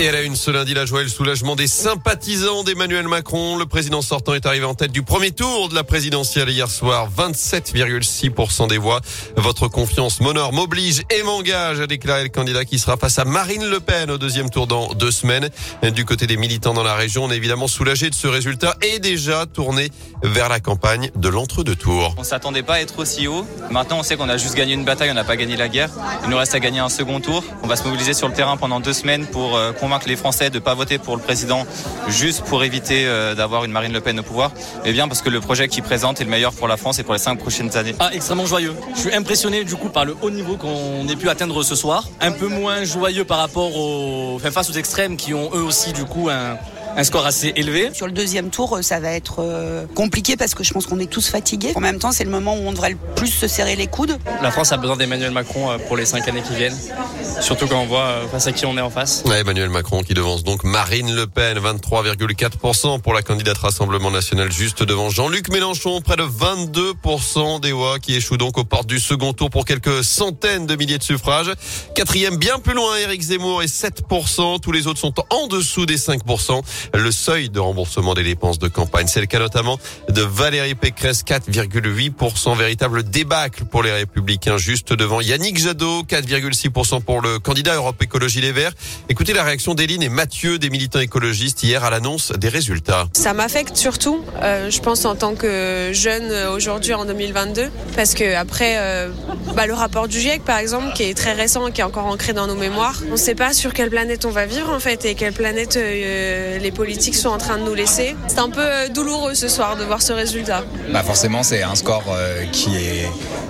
Et elle a une ce lundi, la joie et le soulagement des sympathisants d'Emmanuel Macron. Le président sortant est arrivé en tête du premier tour de la présidentielle hier soir. 27,6% des voix. Votre confiance m'honore, m'oblige et m'engage, a déclaré le candidat qui sera face à Marine Le Pen au deuxième tour dans deux semaines. Du côté des militants dans la région, on est évidemment soulagé de ce résultat et déjà tourné vers la campagne de l'entre-deux tours. On s'attendait pas à être aussi haut. Maintenant, on sait qu'on a juste gagné une bataille, on n'a pas gagné la guerre. Il nous reste à gagner un second tour. On va se mobiliser sur le terrain pendant deux semaines pour euh, convaincre les Français de ne pas voter pour le président juste pour éviter euh, d'avoir une Marine Le Pen au pouvoir, mais bien parce que le projet qu'il présente est le meilleur pour la France et pour les cinq prochaines années. Ah, extrêmement joyeux. Je suis impressionné du coup par le haut niveau qu'on ait pu atteindre ce soir. Un peu moins joyeux par rapport aux, enfin, face aux extrêmes qui ont eux aussi du coup un un score assez élevé. Sur le deuxième tour, ça va être euh, compliqué parce que je pense qu'on est tous fatigués. En même temps, c'est le moment où on devrait le plus se serrer les coudes. La France a besoin d'Emmanuel Macron euh, pour les cinq années qui viennent, surtout quand on voit euh, face à qui on est en face. Emmanuel Macron qui devance donc Marine Le Pen, 23,4% pour la candidate Rassemblement National, juste devant Jean-Luc Mélenchon, près de 22% des voix qui échouent donc aux portes du second tour pour quelques centaines de milliers de suffrages. Quatrième, bien plus loin, Éric Zemmour et 7%. Tous les autres sont en dessous des 5% le seuil de remboursement des dépenses de campagne. C'est le cas notamment de Valérie Pécresse, 4,8%. Véritable débâcle pour les Républicains, juste devant Yannick Jadot, 4,6% pour le candidat Europe Écologie Les Verts. Écoutez la réaction d'Éline et Mathieu, des militants écologistes, hier à l'annonce des résultats. Ça m'affecte surtout, euh, je pense en tant que jeune euh, aujourd'hui en 2022, parce que après euh, bah, le rapport du GIEC par exemple, qui est très récent, qui est encore ancré dans nos mémoires, on ne sait pas sur quelle planète on va vivre en fait et quelle planète les politiques sont en train de nous laisser. C'est un peu euh, douloureux ce soir de voir ce résultat. Bah forcément, c'est un score euh, qui est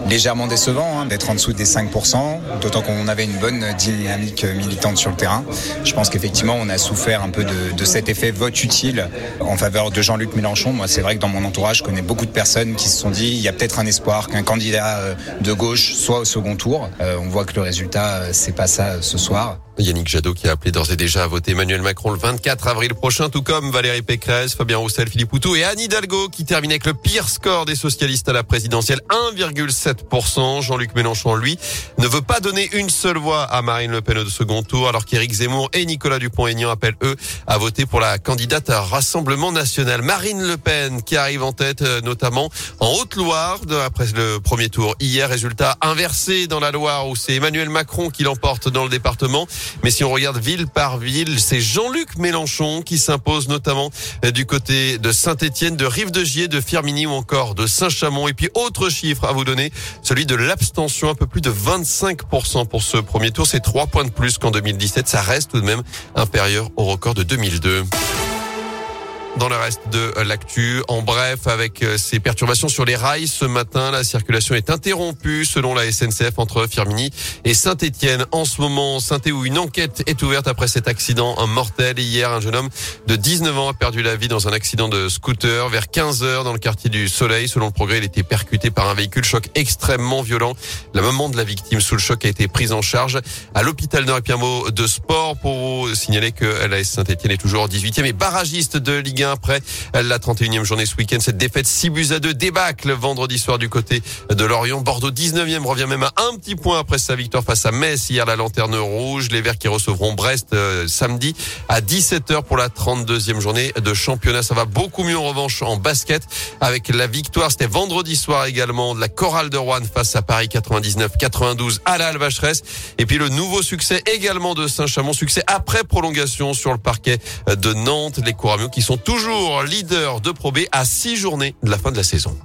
légèrement décevant hein, d'être en dessous des 5%, d'autant qu'on avait une bonne dynamique militante sur le terrain. Je pense qu'effectivement, on a souffert un peu de, de, cet effet vote utile en faveur de Jean-Luc Mélenchon. Moi, c'est vrai que dans mon entourage, je connais beaucoup de personnes qui se sont dit il y a peut-être un espoir qu'un candidat euh, de gauche soit au second tour. on voit que le résultat, c'est pas ça ce soir. Yannick Jadot qui a appelé d'ores et déjà à voter Emmanuel Macron le 24 avril prochain, tout comme Valérie Pécresse, Fabien Roussel, Philippe Poutou et Anne Hidalgo qui termine avec le pire score des socialistes à la présidentielle, 1,7%. Jean-Luc Mélenchon, lui, ne veut pas donner une seule voix à Marine Le Pen au second tour, alors qu'Éric Zemmour et Nicolas Dupont-Aignan appellent, eux, à voter pour la candidate à Rassemblement National. Marine Le Pen qui arrive en tête, euh, notamment en Haute-Loire, après le premier tour. Hier, résultat inversé dans la Loire où c'est Emmanuel Macron qui l'emporte dans le département. Mais si on regarde ville par ville, c'est Jean-Luc Mélenchon qui s'impose notamment euh, du côté de Saint-Étienne, de Rive-de-Gier, de Firminy ou encore de Saint-Chamond. Et puis autre chiffre à vous donner, celui de l'abstention, un peu plus de 25% pour ce premier tour. C'est trois points de plus qu'en 2017. Ça reste tout de même inférieur au record de 2002 dans le reste de l'actu. En bref, avec euh, ces perturbations sur les rails ce matin, la circulation est interrompue selon la SNCF entre Firminy et Saint-Étienne. En ce moment, saint où une enquête est ouverte après cet accident mortel. Hier, un jeune homme de 19 ans a perdu la vie dans un accident de scooter vers 15 heures dans le quartier du Soleil. Selon le progrès, il était percuté par un véhicule choc extrêmement violent. La maman de la victime sous le choc a été prise en charge à l'hôpital Nord de sport pour signaler que la Saint-Etienne est toujours 18e et barragiste de Ligue après la 31e journée ce week-end. Cette défaite 6 buts à 2 débâcle vendredi soir du côté de Lorient. Bordeaux 19e revient même à un petit point après sa victoire face à Metz hier la lanterne rouge. Les Verts qui recevront Brest euh, samedi à 17h pour la 32e journée de championnat. Ça va beaucoup mieux en revanche en basket avec la victoire. C'était vendredi soir également de la chorale de Rouen face à Paris 99-92 à la Alvacheresse. Et puis le nouveau succès également de Saint-Chamond. Succès après prolongation sur le parquet de Nantes. Les Couramiaux qui sont toujours leader de Pro à six journées de la fin de la saison.